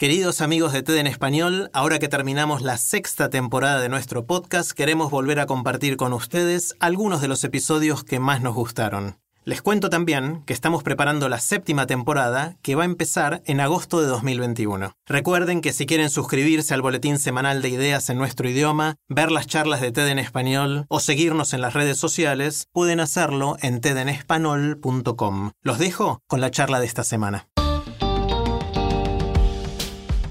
Queridos amigos de TED en Español, ahora que terminamos la sexta temporada de nuestro podcast, queremos volver a compartir con ustedes algunos de los episodios que más nos gustaron. Les cuento también que estamos preparando la séptima temporada que va a empezar en agosto de 2021. Recuerden que si quieren suscribirse al boletín semanal de ideas en nuestro idioma, ver las charlas de TED en español o seguirnos en las redes sociales, pueden hacerlo en tedenespanol.com. Los dejo con la charla de esta semana.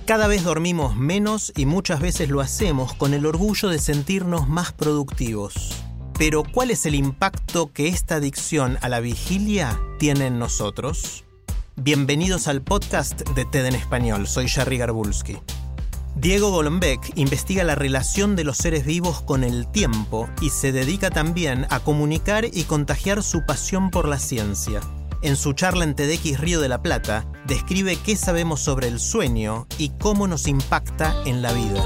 Cada vez dormimos menos y muchas veces lo hacemos con el orgullo de sentirnos más productivos. Pero ¿cuál es el impacto que esta adicción a la vigilia tiene en nosotros? Bienvenidos al podcast de TED en Español, soy Jerry Garbulski. Diego Golombek investiga la relación de los seres vivos con el tiempo y se dedica también a comunicar y contagiar su pasión por la ciencia. En su charla en TEDx Río de la Plata, describe qué sabemos sobre el sueño y cómo nos impacta en la vida.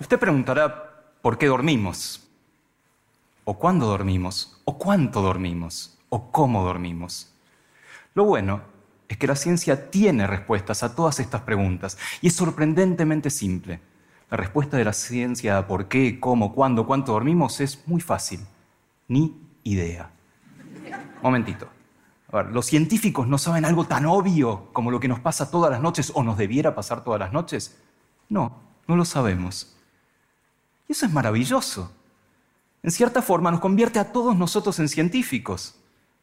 Usted preguntará por qué dormimos, o cuándo dormimos, o cuánto dormimos, o cómo dormimos. Lo bueno es que la ciencia tiene respuestas a todas estas preguntas y es sorprendentemente simple. La respuesta de la ciencia a por qué, cómo, cuándo, cuánto dormimos es muy fácil. Ni idea. Momentito. A ver, ¿los científicos no saben algo tan obvio como lo que nos pasa todas las noches o nos debiera pasar todas las noches? No, no lo sabemos. Y eso es maravilloso. En cierta forma nos convierte a todos nosotros en científicos.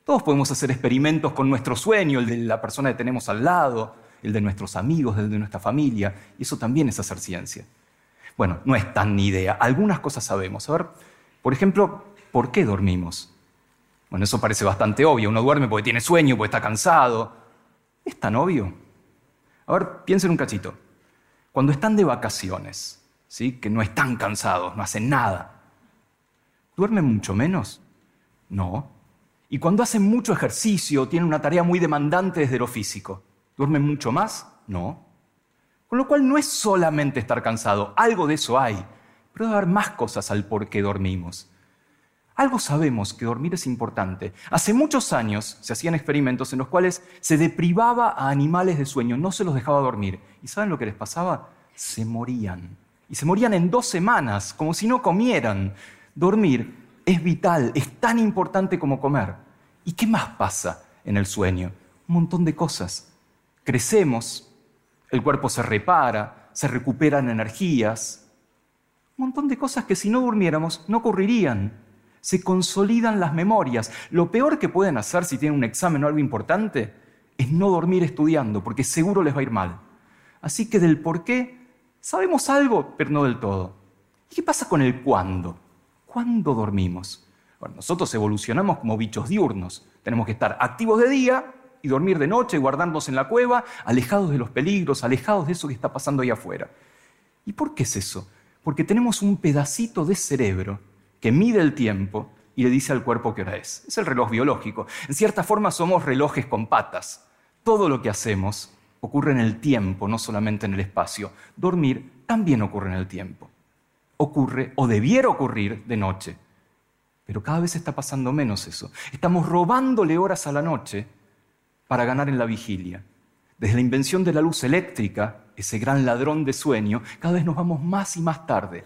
Todos podemos hacer experimentos con nuestro sueño, el de la persona que tenemos al lado, el de nuestros amigos, el de nuestra familia, y eso también es hacer ciencia. Bueno, no es tan ni idea, algunas cosas sabemos. A ver, por ejemplo, ¿por qué dormimos? Bueno, eso parece bastante obvio, uno duerme porque tiene sueño, porque está cansado. ¿Es tan obvio? A ver, piensen un cachito. Cuando están de vacaciones, ¿sí? que no están cansados, no hacen nada, ¿duermen mucho menos? No, y cuando hacen mucho ejercicio, tienen una tarea muy demandante desde lo físico, ¿duermen mucho más? No. Con lo cual no es solamente estar cansado, algo de eso hay, pero debe haber más cosas al por qué dormimos. Algo sabemos que dormir es importante. Hace muchos años se hacían experimentos en los cuales se deprivaba a animales de sueño, no se los dejaba dormir. ¿Y saben lo que les pasaba? Se morían. Y se morían en dos semanas, como si no comieran. Dormir es vital, es tan importante como comer. ¿Y qué más pasa en el sueño? Un montón de cosas. Crecemos, el cuerpo se repara, se recuperan energías. Un montón de cosas que si no durmiéramos no ocurrirían. Se consolidan las memorias. Lo peor que pueden hacer si tienen un examen o algo importante es no dormir estudiando, porque seguro les va a ir mal. Así que del por qué sabemos algo, pero no del todo. ¿Y qué pasa con el cuándo? ¿Cuándo dormimos? Nosotros evolucionamos como bichos diurnos. Tenemos que estar activos de día y dormir de noche, guardarnos en la cueva, alejados de los peligros, alejados de eso que está pasando ahí afuera. ¿Y por qué es eso? Porque tenemos un pedacito de cerebro que mide el tiempo y le dice al cuerpo qué hora es. Es el reloj biológico. En cierta forma somos relojes con patas. Todo lo que hacemos ocurre en el tiempo, no solamente en el espacio. Dormir también ocurre en el tiempo ocurre o debiera ocurrir de noche. Pero cada vez está pasando menos eso. Estamos robándole horas a la noche para ganar en la vigilia. Desde la invención de la luz eléctrica, ese gran ladrón de sueño, cada vez nos vamos más y más tarde.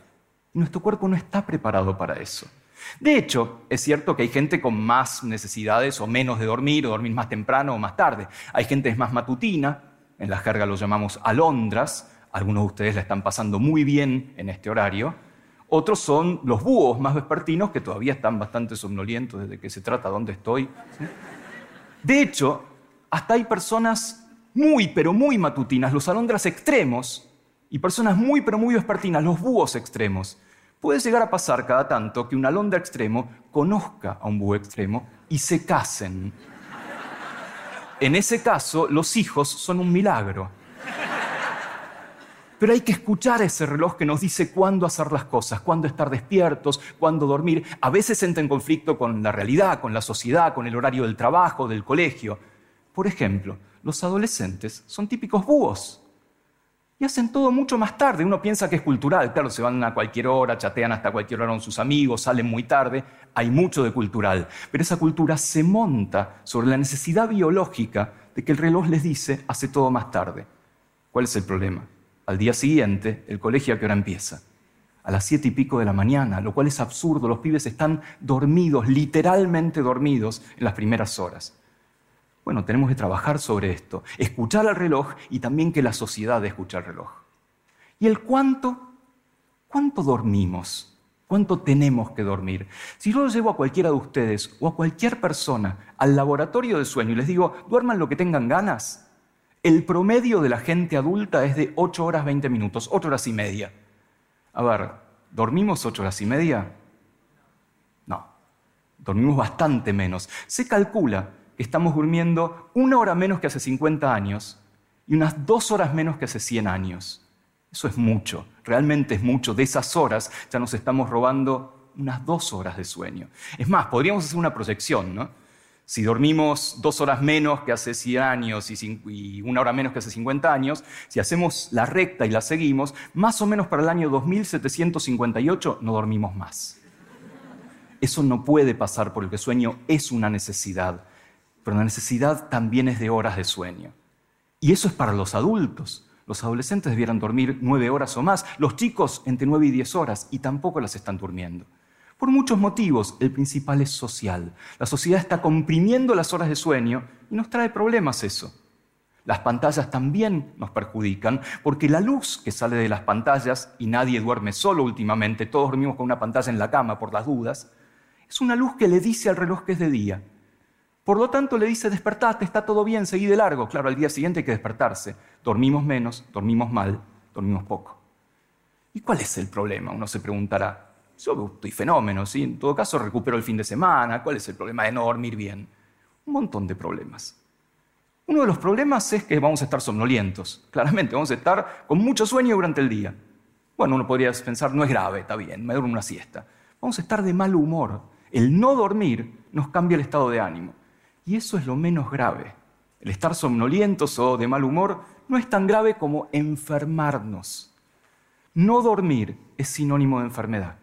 Nuestro cuerpo no está preparado para eso. De hecho, es cierto que hay gente con más necesidades o menos de dormir, o dormir más temprano o más tarde. Hay gente es más matutina, en la jerga lo llamamos alondras, algunos de ustedes la están pasando muy bien en este horario, otros son los búhos más vespertinos que todavía están bastante somnolientos desde que se trata dónde estoy. De hecho, hasta hay personas muy, pero muy matutinas, los alondras extremos, y personas muy, pero muy vespertinas, los búhos extremos. Puede llegar a pasar cada tanto que un alondra extremo conozca a un búho extremo y se casen. En ese caso, los hijos son un milagro. Pero hay que escuchar ese reloj que nos dice cuándo hacer las cosas, cuándo estar despiertos, cuándo dormir. A veces entra en conflicto con la realidad, con la sociedad, con el horario del trabajo, del colegio. Por ejemplo, los adolescentes son típicos búhos y hacen todo mucho más tarde. Uno piensa que es cultural, claro, se van a cualquier hora, chatean hasta cualquier hora con sus amigos, salen muy tarde, hay mucho de cultural, pero esa cultura se monta sobre la necesidad biológica de que el reloj les dice hace todo más tarde. ¿Cuál es el problema? Al día siguiente, el colegio a qué hora empieza? A las siete y pico de la mañana, lo cual es absurdo, los pibes están dormidos, literalmente dormidos en las primeras horas. Bueno, tenemos que trabajar sobre esto, escuchar al reloj y también que la sociedad escuche al reloj. ¿Y el cuánto? ¿Cuánto dormimos? ¿Cuánto tenemos que dormir? Si yo llevo a cualquiera de ustedes o a cualquier persona al laboratorio de sueño y les digo, duerman lo que tengan ganas, el promedio de la gente adulta es de 8 horas 20 minutos, 8 horas y media. A ver, ¿dormimos 8 horas y media? No, dormimos bastante menos. Se calcula estamos durmiendo una hora menos que hace 50 años y unas dos horas menos que hace 100 años. Eso es mucho, realmente es mucho. De esas horas ya nos estamos robando unas dos horas de sueño. Es más, podríamos hacer una proyección, ¿no? Si dormimos dos horas menos que hace 100 años y una hora menos que hace 50 años, si hacemos la recta y la seguimos, más o menos para el año 2758 no dormimos más. Eso no puede pasar porque el sueño es una necesidad pero la necesidad también es de horas de sueño. Y eso es para los adultos. Los adolescentes debieran dormir nueve horas o más, los chicos entre nueve y diez horas, y tampoco las están durmiendo. Por muchos motivos, el principal es social. La sociedad está comprimiendo las horas de sueño y nos trae problemas eso. Las pantallas también nos perjudican porque la luz que sale de las pantallas, y nadie duerme solo últimamente, todos dormimos con una pantalla en la cama por las dudas, es una luz que le dice al reloj que es de día por lo tanto, le dice, despertate, está todo bien, seguí de largo. Claro, al día siguiente hay que despertarse. Dormimos menos, dormimos mal, dormimos poco. ¿Y cuál es el problema? Uno se preguntará. Yo estoy fenómeno, ¿sí? En todo caso, recupero el fin de semana. ¿Cuál es el problema de no dormir bien? Un montón de problemas. Uno de los problemas es que vamos a estar somnolientos. Claramente, vamos a estar con mucho sueño durante el día. Bueno, uno podría pensar, no es grave, está bien, me duermo una siesta. Vamos a estar de mal humor. El no dormir nos cambia el estado de ánimo. Y eso es lo menos grave. El estar somnolientos o de mal humor no es tan grave como enfermarnos. No dormir es sinónimo de enfermedad.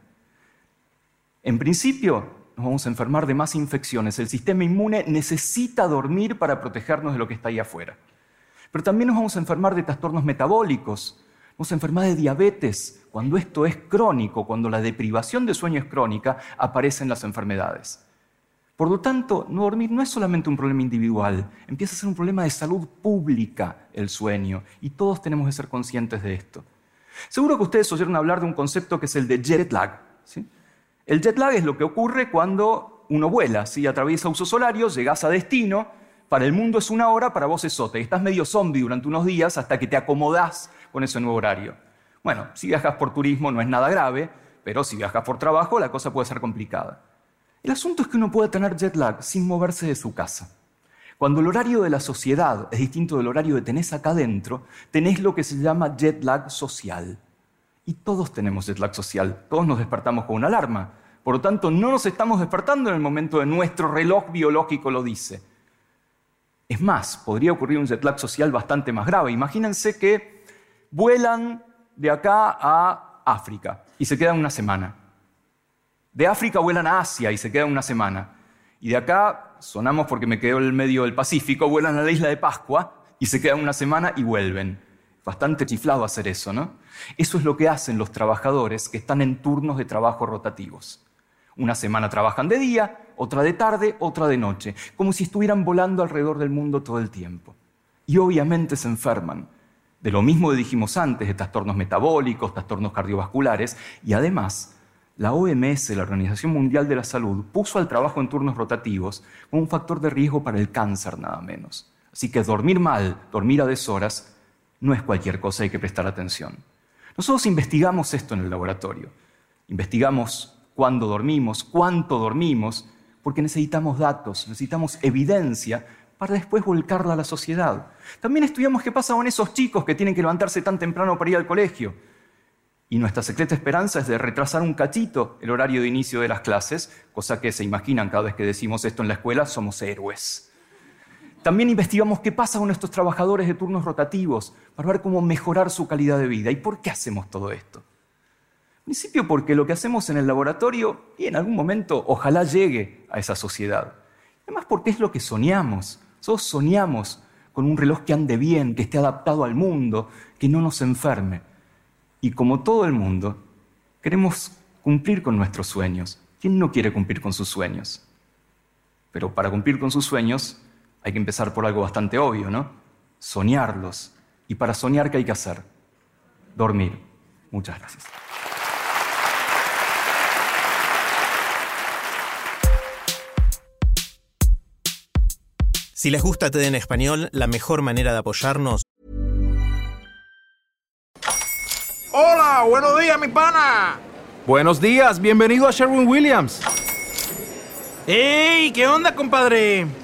En principio, nos vamos a enfermar de más infecciones. El sistema inmune necesita dormir para protegernos de lo que está ahí afuera. Pero también nos vamos a enfermar de trastornos metabólicos, a enfermar de diabetes. Cuando esto es crónico, cuando la deprivación de sueño es crónica, aparecen las enfermedades. Por lo tanto, no dormir no es solamente un problema individual, empieza a ser un problema de salud pública el sueño, y todos tenemos que ser conscientes de esto. Seguro que ustedes oyeron hablar de un concepto que es el de jet lag. El jet lag es lo que ocurre cuando uno vuela, ¿sí? atraviesa usos horarios, llegas a destino, para el mundo es una hora, para vos es otra, y estás medio zombie durante unos días hasta que te acomodás con ese nuevo horario. Bueno, si viajas por turismo no es nada grave, pero si viajas por trabajo la cosa puede ser complicada. El asunto es que uno puede tener jet lag sin moverse de su casa. Cuando el horario de la sociedad es distinto del horario que tenés acá adentro, tenés lo que se llama jet lag social. Y todos tenemos jet lag social, todos nos despertamos con una alarma. Por lo tanto, no nos estamos despertando en el momento de nuestro reloj biológico lo dice. Es más, podría ocurrir un jet lag social bastante más grave. Imagínense que vuelan de acá a África y se quedan una semana. De África vuelan a Asia y se quedan una semana. Y de acá, sonamos porque me quedo en el medio del Pacífico, vuelan a la isla de Pascua y se quedan una semana y vuelven. Bastante chiflado hacer eso, ¿no? Eso es lo que hacen los trabajadores que están en turnos de trabajo rotativos. Una semana trabajan de día, otra de tarde, otra de noche, como si estuvieran volando alrededor del mundo todo el tiempo. Y obviamente se enferman. De lo mismo que dijimos antes, de trastornos metabólicos, trastornos cardiovasculares, y además la OMS, la Organización Mundial de la Salud, puso al trabajo en turnos rotativos como un factor de riesgo para el cáncer, nada menos. Así que dormir mal, dormir a deshoras, no es cualquier cosa, hay que prestar atención. Nosotros investigamos esto en el laboratorio. Investigamos cuándo dormimos, cuánto dormimos, porque necesitamos datos, necesitamos evidencia para después volcarla a la sociedad. También estudiamos qué pasa con esos chicos que tienen que levantarse tan temprano para ir al colegio. Y nuestra secreta esperanza es de retrasar un cachito el horario de inicio de las clases, cosa que se imaginan cada vez que decimos esto en la escuela, somos héroes. También investigamos qué pasa con nuestros trabajadores de turnos rotativos para ver cómo mejorar su calidad de vida. ¿Y por qué hacemos todo esto? En principio porque lo que hacemos en el laboratorio, y en algún momento ojalá llegue a esa sociedad. Además porque es lo que soñamos. Todos soñamos con un reloj que ande bien, que esté adaptado al mundo, que no nos enferme. Y como todo el mundo, queremos cumplir con nuestros sueños. ¿Quién no quiere cumplir con sus sueños? Pero para cumplir con sus sueños hay que empezar por algo bastante obvio, ¿no? Soñarlos. Y para soñar, ¿qué hay que hacer? Dormir. Muchas gracias. Si les gusta TED en español, la mejor manera de apoyarnos Hola, buenos días, mi pana. Buenos días, bienvenido a Sherwin Williams. ¡Ey! ¿Qué onda, compadre?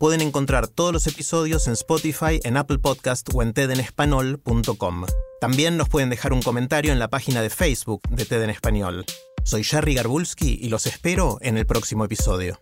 Pueden encontrar todos los episodios en Spotify, en Apple Podcast o en tedenespanol.com. También nos pueden dejar un comentario en la página de Facebook de TED en Español. Soy Jerry Garbulski y los espero en el próximo episodio.